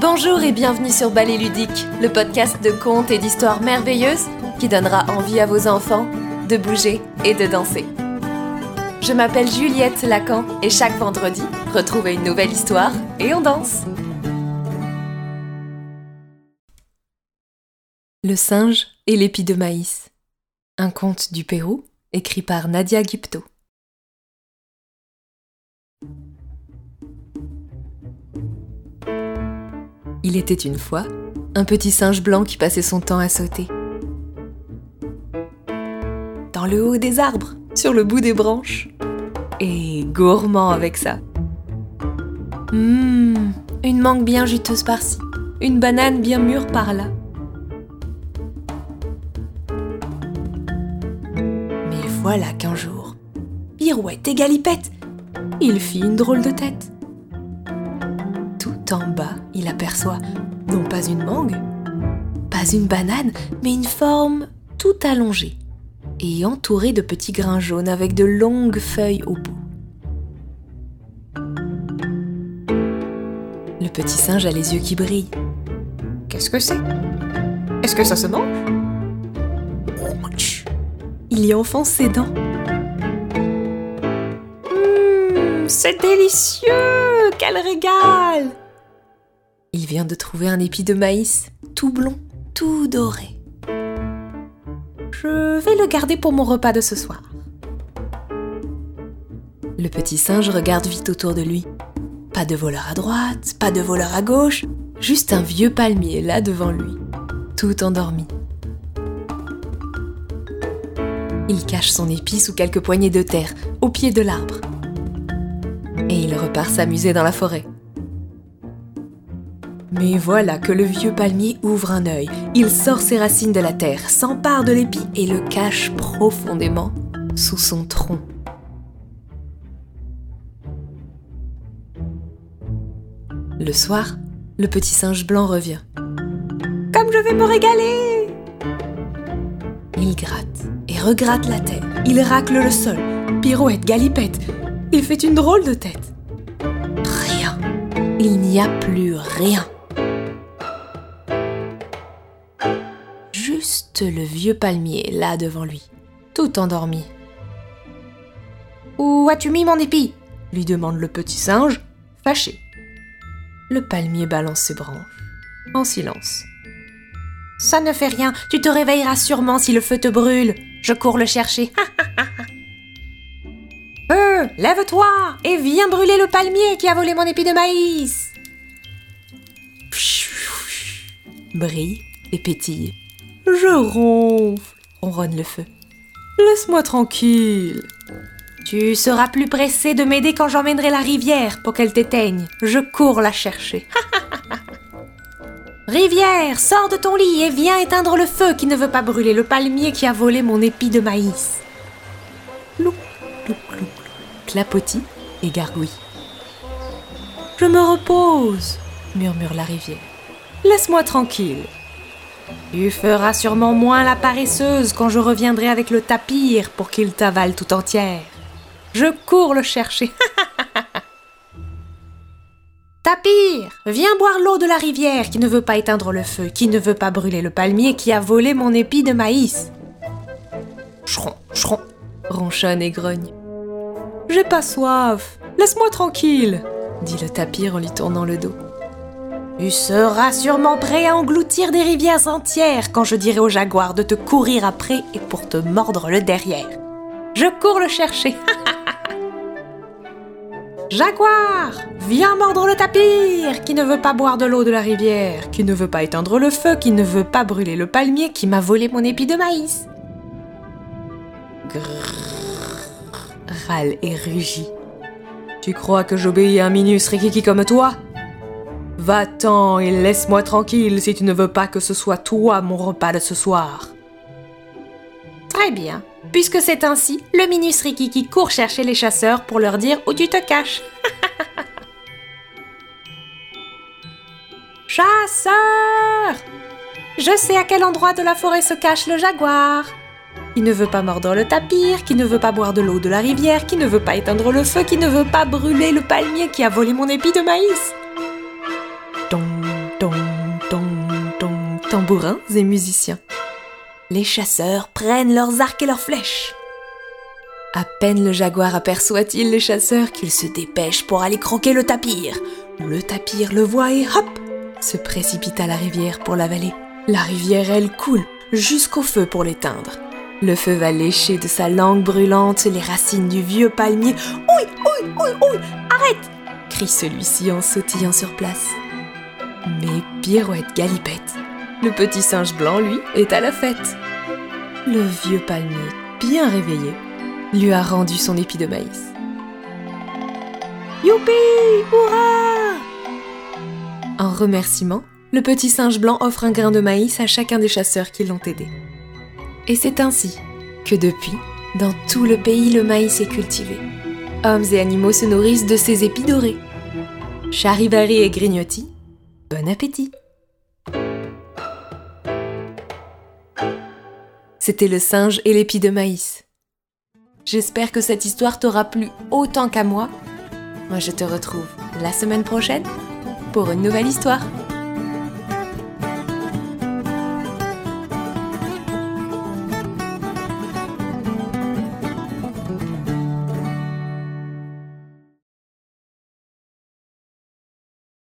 Bonjour et bienvenue sur Ballet Ludique, le podcast de contes et d'histoires merveilleuses qui donnera envie à vos enfants de bouger et de danser. Je m'appelle Juliette Lacan et chaque vendredi, retrouvez une nouvelle histoire et on danse. Le singe et l'épi de maïs. Un conte du Pérou écrit par Nadia Gupto. Il était une fois un petit singe blanc qui passait son temps à sauter. Dans le haut des arbres, sur le bout des branches. Et gourmand avec ça. Hum, une mangue bien juteuse par-ci, une banane bien mûre par-là. Mais voilà qu'un jour, pirouette et galipette, il fit une drôle de tête en bas, il aperçoit non pas une mangue, pas une banane, mais une forme tout allongée et entourée de petits grains jaunes avec de longues feuilles au bout. Le petit singe a les yeux qui brillent. Qu'est-ce que c'est? Est-ce que ça se mange? Il y enfonce ses dents. Mmh, c'est délicieux Quel régal il vient de trouver un épi de maïs, tout blond, tout doré. Je vais le garder pour mon repas de ce soir. Le petit singe regarde vite autour de lui. Pas de voleur à droite, pas de voleur à gauche, juste un vieux palmier là devant lui, tout endormi. Il cache son épi sous quelques poignées de terre, au pied de l'arbre. Et il repart s'amuser dans la forêt. Mais voilà que le vieux palmier ouvre un œil. Il sort ses racines de la terre, s'empare de l'épi et le cache profondément sous son tronc. Le soir, le petit singe blanc revient. Comme je vais me régaler Il gratte et regratte la terre. Il racle le sol, pirouette, galipette. Il fait une drôle de tête. Rien. Il n'y a plus rien. Le vieux palmier là devant lui, tout endormi. Où as-tu mis mon épi? lui demande le petit singe, fâché. Le palmier balance ses branches, en silence. Ça ne fait rien, tu te réveilleras sûrement si le feu te brûle. Je cours le chercher. euh, lève-toi et viens brûler le palmier qui a volé mon épi de maïs. Brille et pétille. Je ronfle, ronronne le feu. Laisse-moi tranquille. Tu seras plus pressé de m'aider quand j'emmènerai la rivière pour qu'elle t'éteigne. Je cours la chercher. rivière, sors de ton lit et viens éteindre le feu qui ne veut pas brûler le palmier qui a volé mon épi de maïs. Clou, clou, clou, clapotis et gargouille. Je me repose, murmure la rivière. Laisse-moi tranquille. Tu feras sûrement moins la paresseuse quand je reviendrai avec le tapir pour qu'il t'avale tout entière. Je cours le chercher. tapir, viens boire l'eau de la rivière qui ne veut pas éteindre le feu, qui ne veut pas brûler le palmier qui a volé mon épi de maïs. Chron, chron, ronchonne et grogne. J'ai pas soif, laisse-moi tranquille, dit le tapir en lui tournant le dos. Tu seras sûrement prêt à engloutir des rivières entières quand je dirai au jaguar de te courir après et pour te mordre le derrière. Je cours le chercher. jaguar, viens mordre le tapir qui ne veut pas boire de l'eau de la rivière, qui ne veut pas éteindre le feu, qui ne veut pas brûler le palmier qui m'a volé mon épi de maïs. Grrr, râle et rugit. Tu crois que j'obéis à un minus rikiki comme toi? Va-t'en et laisse-moi tranquille si tu ne veux pas que ce soit toi mon repas de ce soir. Très bien. Puisque c'est ainsi, le Minus Rikiki court chercher les chasseurs pour leur dire où tu te caches. Chasseur Je sais à quel endroit de la forêt se cache le jaguar. Qui ne veut pas mordre le tapir, qui ne veut pas boire de l'eau de la rivière, qui ne veut pas éteindre le feu, qui ne veut pas brûler le palmier qui a volé mon épi de maïs. Tambourins et musiciens. Les chasseurs prennent leurs arcs et leurs flèches. À peine le jaguar aperçoit-il les chasseurs qu'il se dépêche pour aller croquer le tapir. Le tapir le voit et hop se précipite à la rivière pour l'avaler. La rivière, elle, coule jusqu'au feu pour l'éteindre. Le feu va lécher de sa langue brûlante les racines du vieux palmier. Oui, oui, oui, oui, arrête crie celui-ci en sautillant sur place. Mais pirouette galipette. Le petit singe blanc, lui, est à la fête. Le vieux palmier, bien réveillé, lui a rendu son épi de maïs. Youpi Hurrah En remerciement, le petit singe blanc offre un grain de maïs à chacun des chasseurs qui l'ont aidé. Et c'est ainsi que depuis, dans tout le pays, le maïs est cultivé. Hommes et animaux se nourrissent de ces épis dorés. Charivari et Grignotti, bon appétit C'était le singe et l'épi de maïs. J'espère que cette histoire t'aura plu autant qu'à moi. Moi, je te retrouve la semaine prochaine pour une nouvelle histoire.